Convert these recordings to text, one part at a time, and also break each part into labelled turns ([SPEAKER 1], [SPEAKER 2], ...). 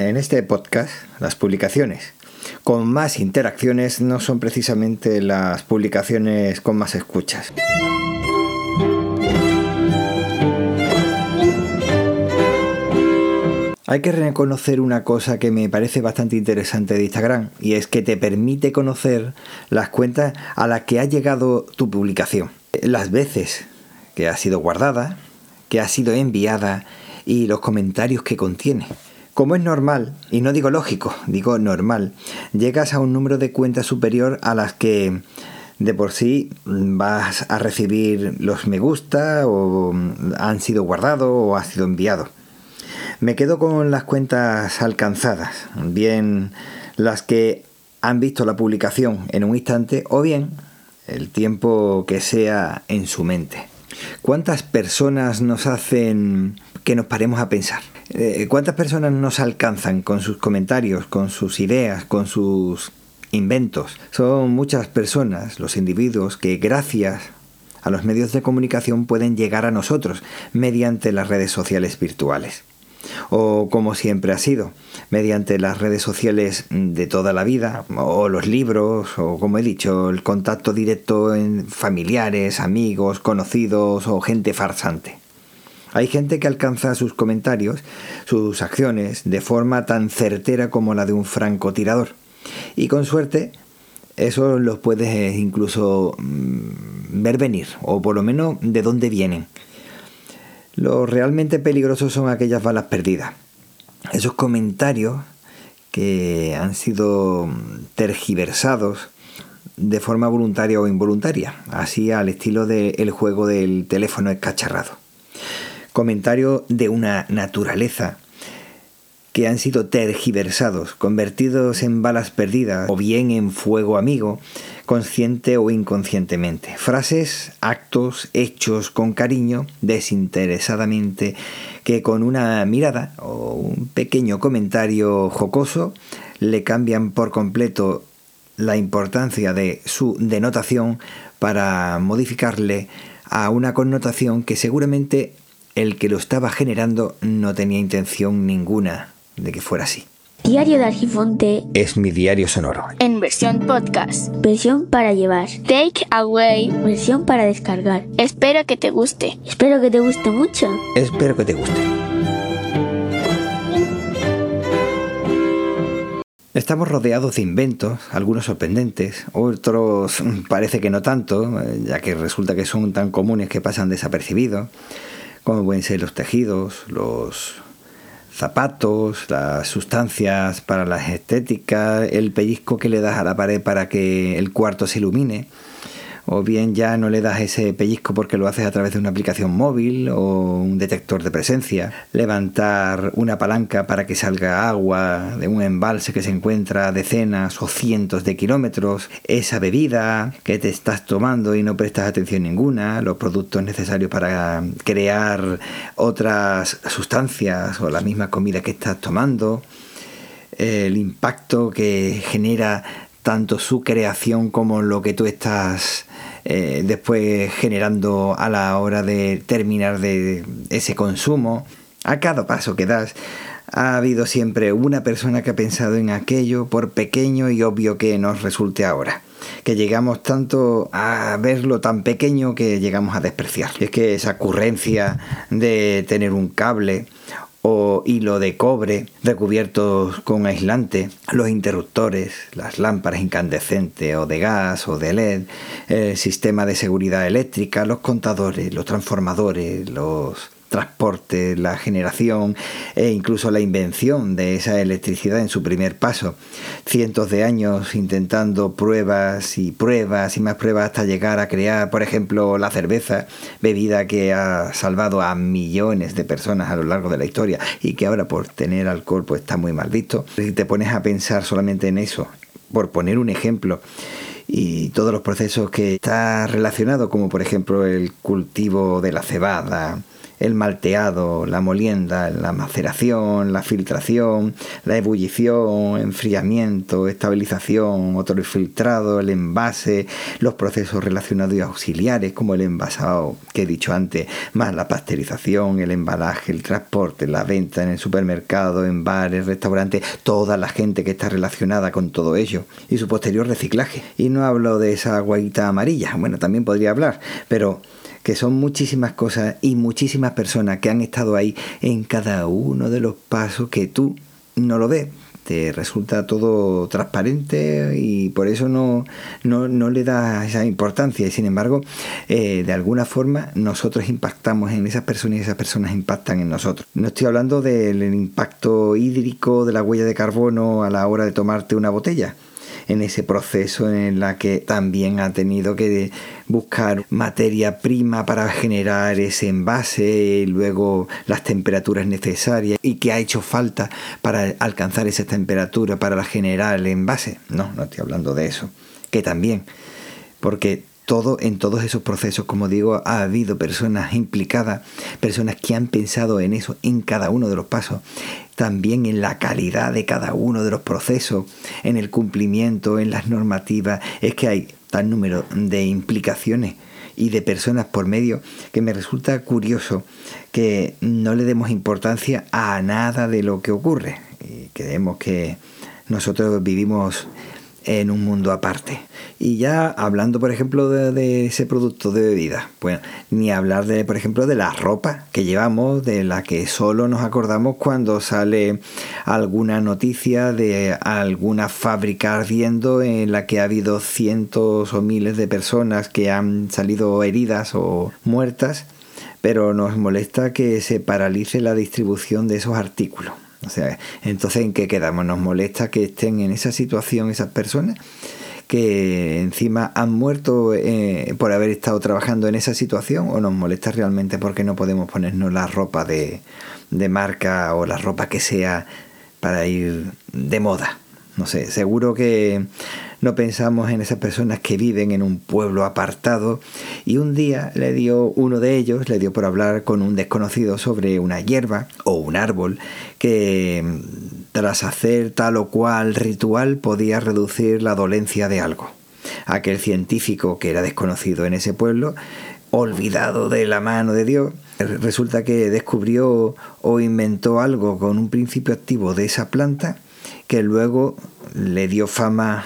[SPEAKER 1] En este podcast, las publicaciones con más interacciones no son precisamente las publicaciones con más escuchas. Hay que reconocer una cosa que me parece bastante interesante de Instagram y es que te permite conocer las cuentas a las que ha llegado tu publicación. Las veces que ha sido guardada, que ha sido enviada y los comentarios que contiene. Como es normal, y no digo lógico, digo normal, llegas a un número de cuentas superior a las que de por sí vas a recibir los me gusta o han sido guardados o ha sido enviado. Me quedo con las cuentas alcanzadas, bien las que han visto la publicación en un instante o bien el tiempo que sea en su mente. ¿Cuántas personas nos hacen que nos paremos a pensar? Eh, ¿Cuántas personas nos alcanzan con sus comentarios, con sus ideas, con sus inventos? Son muchas personas, los individuos, que gracias a los medios de comunicación pueden llegar a nosotros mediante las redes sociales virtuales. O como siempre ha sido, mediante las redes sociales de toda la vida, o los libros, o como he dicho, el contacto directo en familiares, amigos, conocidos o gente farsante. Hay gente que alcanza sus comentarios, sus acciones, de forma tan certera como la de un francotirador. Y con suerte, eso los puedes incluso mm, ver venir, o por lo menos de dónde vienen. Lo realmente peligrosos son aquellas balas perdidas. Esos comentarios que han sido tergiversados de forma voluntaria o involuntaria, así al estilo del juego del teléfono escacharrado comentarios de una naturaleza que han sido tergiversados, convertidos en balas perdidas o bien en fuego amigo, consciente o inconscientemente. Frases, actos, hechos con cariño, desinteresadamente, que con una mirada o un pequeño comentario jocoso le cambian por completo la importancia de su denotación para modificarle a una connotación que seguramente el que lo estaba generando no tenía intención ninguna de que fuera así.
[SPEAKER 2] Diario de Argifonte
[SPEAKER 1] es mi diario sonoro.
[SPEAKER 2] En versión podcast. Versión para llevar. Take away. Versión para descargar. Espero que te guste. Espero que te guste mucho.
[SPEAKER 1] Espero que te guste. Estamos rodeados de inventos, algunos sorprendentes, otros parece que no tanto, ya que resulta que son tan comunes que pasan desapercibidos como pueden ser los tejidos, los zapatos, las sustancias para las estéticas, el pellizco que le das a la pared para que el cuarto se ilumine o bien ya no le das ese pellizco porque lo haces a través de una aplicación móvil o un detector de presencia, levantar una palanca para que salga agua de un embalse que se encuentra a decenas o cientos de kilómetros, esa bebida que te estás tomando y no prestas atención ninguna, los productos necesarios para crear otras sustancias o la misma comida que estás tomando, el impacto que genera tanto su creación como lo que tú estás eh, después generando a la hora de terminar de ese consumo. A cada paso que das ha habido siempre una persona que ha pensado en aquello por pequeño y obvio que nos resulte ahora. Que llegamos tanto a verlo tan pequeño que llegamos a despreciar. Es que esa ocurrencia de tener un cable o hilo de cobre recubiertos con aislante, los interruptores, las lámparas incandescentes o de gas o de LED, el sistema de seguridad eléctrica, los contadores, los transformadores, los transporte, la generación e incluso la invención de esa electricidad en su primer paso. Cientos de años intentando pruebas y pruebas y más pruebas hasta llegar a crear, por ejemplo, la cerveza, bebida que ha salvado a millones de personas a lo largo de la historia y que ahora por tener alcohol pues está muy mal visto. Si te pones a pensar solamente en eso, por poner un ejemplo, y todos los procesos que está relacionado, como por ejemplo el cultivo de la cebada, el malteado, la molienda, la maceración, la filtración, la ebullición, enfriamiento, estabilización, otro filtrado, el envase, los procesos relacionados y auxiliares como el envasado que he dicho antes, más la pasteurización, el embalaje, el transporte, la venta en el supermercado, en bares, restaurantes, toda la gente que está relacionada con todo ello y su posterior reciclaje. Y no hablo de esa guaita amarilla, bueno, también podría hablar, pero que son muchísimas cosas y muchísimas personas que han estado ahí en cada uno de los pasos que tú no lo ves. Te resulta todo transparente y por eso no, no, le da esa importancia. Y sin embargo, eh, de alguna forma nosotros impactamos en esas personas y esas personas impactan en nosotros. No estoy hablando del impacto hídrico, de la huella de carbono a la hora de tomarte una botella en ese proceso en la que también ha tenido que buscar materia prima para generar ese envase y luego las temperaturas necesarias y que ha hecho falta para alcanzar esa temperatura para generar el envase. No, no estoy hablando de eso. Que también, porque todo, en todos esos procesos, como digo, ha habido personas implicadas, personas que han pensado en eso en cada uno de los pasos, también en la calidad de cada uno de los procesos, en el cumplimiento, en las normativas. Es que hay tal número de implicaciones y de personas por medio que me resulta curioso que no le demos importancia a nada de lo que ocurre. Y creemos que nosotros vivimos en un mundo aparte. Y ya hablando, por ejemplo, de, ese producto de bebida, bueno, ni hablar de, por ejemplo, de la ropa que llevamos, de la que solo nos acordamos cuando sale alguna noticia de alguna fábrica ardiendo en la que ha habido cientos o miles de personas que han salido heridas o muertas, pero nos molesta que se paralice la distribución de esos artículos. O sea, entonces ¿en qué quedamos? ¿Nos molesta que estén en esa situación esas personas? que encima han muerto eh, por haber estado trabajando en esa situación o nos molesta realmente porque no podemos ponernos la ropa de, de marca o la ropa que sea para ir de moda. No sé, seguro que no pensamos en esas personas que viven en un pueblo apartado y un día le dio uno de ellos, le dio por hablar con un desconocido sobre una hierba o un árbol que tras hacer tal o cual ritual podía reducir la dolencia de algo. Aquel científico que era desconocido en ese pueblo, olvidado de la mano de Dios, resulta que descubrió o inventó algo con un principio activo de esa planta que luego le dio fama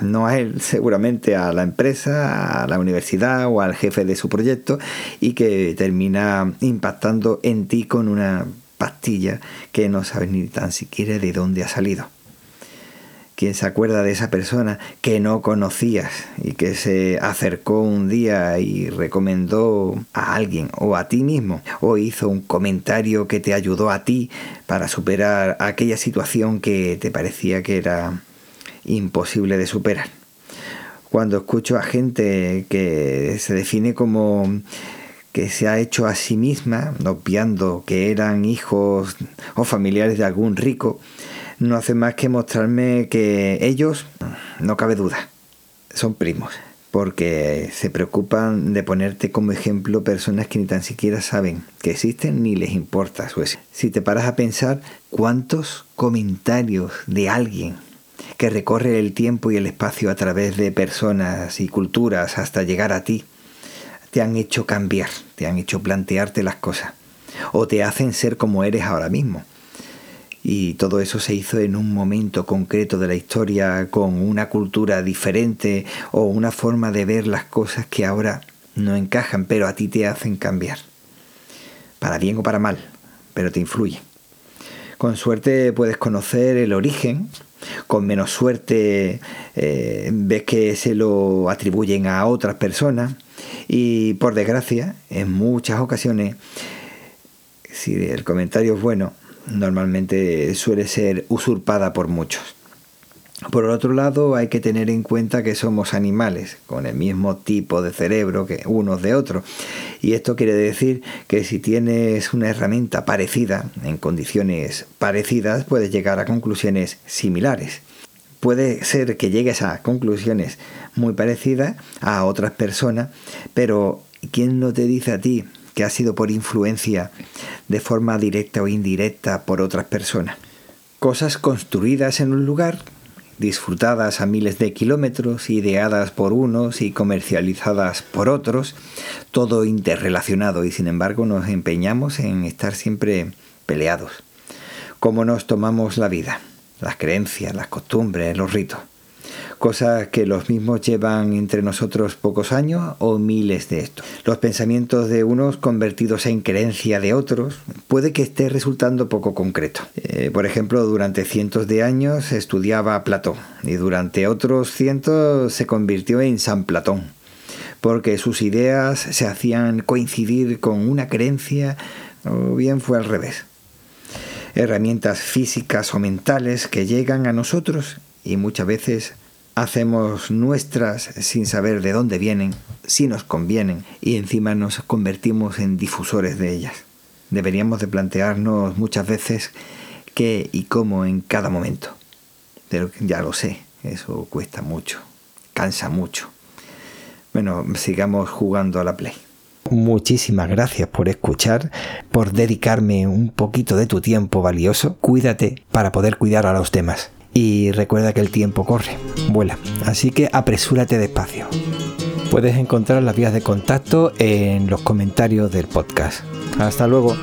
[SPEAKER 1] no a él, seguramente a la empresa, a la universidad o al jefe de su proyecto y que termina impactando en ti con una pastilla que no sabes ni tan siquiera de dónde ha salido. ¿Quién se acuerda de esa persona que no conocías y que se acercó un día y recomendó a alguien o a ti mismo o hizo un comentario que te ayudó a ti para superar aquella situación que te parecía que era imposible de superar? Cuando escucho a gente que se define como que se ha hecho a sí misma, obviando que eran hijos o familiares de algún rico, no hace más que mostrarme que ellos, no cabe duda, son primos, porque se preocupan de ponerte como ejemplo personas que ni tan siquiera saben que existen ni les importa su Si te paras a pensar cuántos comentarios de alguien que recorre el tiempo y el espacio a través de personas y culturas hasta llegar a ti, te han hecho cambiar, te han hecho plantearte las cosas, o te hacen ser como eres ahora mismo y todo eso se hizo en un momento concreto de la historia con una cultura diferente o una forma de ver las cosas que ahora no encajan, pero a ti te hacen cambiar. Para bien o para mal, pero te influye. Con suerte puedes conocer el origen, con menos suerte eh, ves que se lo atribuyen a otras personas y por desgracia, en muchas ocasiones, si el comentario es bueno, normalmente suele ser usurpada por muchos. Por otro lado, hay que tener en cuenta que somos animales, con el mismo tipo de cerebro que unos de otros. Y esto quiere decir que si tienes una herramienta parecida, en condiciones parecidas, puedes llegar a conclusiones similares. Puede ser que llegues a conclusiones muy parecidas a otras personas, pero ¿quién no te dice a ti que ha sido por influencia de forma directa o indirecta por otras personas. Cosas construidas en un lugar, disfrutadas a miles de kilómetros, ideadas por unos y comercializadas por otros, todo interrelacionado y sin embargo nos empeñamos en estar siempre peleados. ¿Cómo nos tomamos la vida? Las creencias, las costumbres, los ritos cosas que los mismos llevan entre nosotros pocos años o miles de estos. Los pensamientos de unos convertidos en creencia de otros puede que esté resultando poco concreto. Eh, por ejemplo, durante cientos de años estudiaba Platón y durante otros cientos se convirtió en San Platón porque sus ideas se hacían coincidir con una creencia o bien fue al revés. Herramientas físicas o mentales que llegan a nosotros y muchas veces hacemos nuestras sin saber de dónde vienen, si nos convienen y encima nos convertimos en difusores de ellas. Deberíamos de plantearnos muchas veces qué y cómo en cada momento. Pero ya lo sé, eso cuesta mucho, cansa mucho. Bueno, sigamos jugando a la play. Muchísimas gracias por escuchar, por dedicarme un poquito de tu tiempo valioso. Cuídate para poder cuidar a los demás y recuerda que el tiempo corre, vuela, así que apresúrate despacio. Puedes encontrar las vías de contacto en los comentarios del podcast. Hasta luego.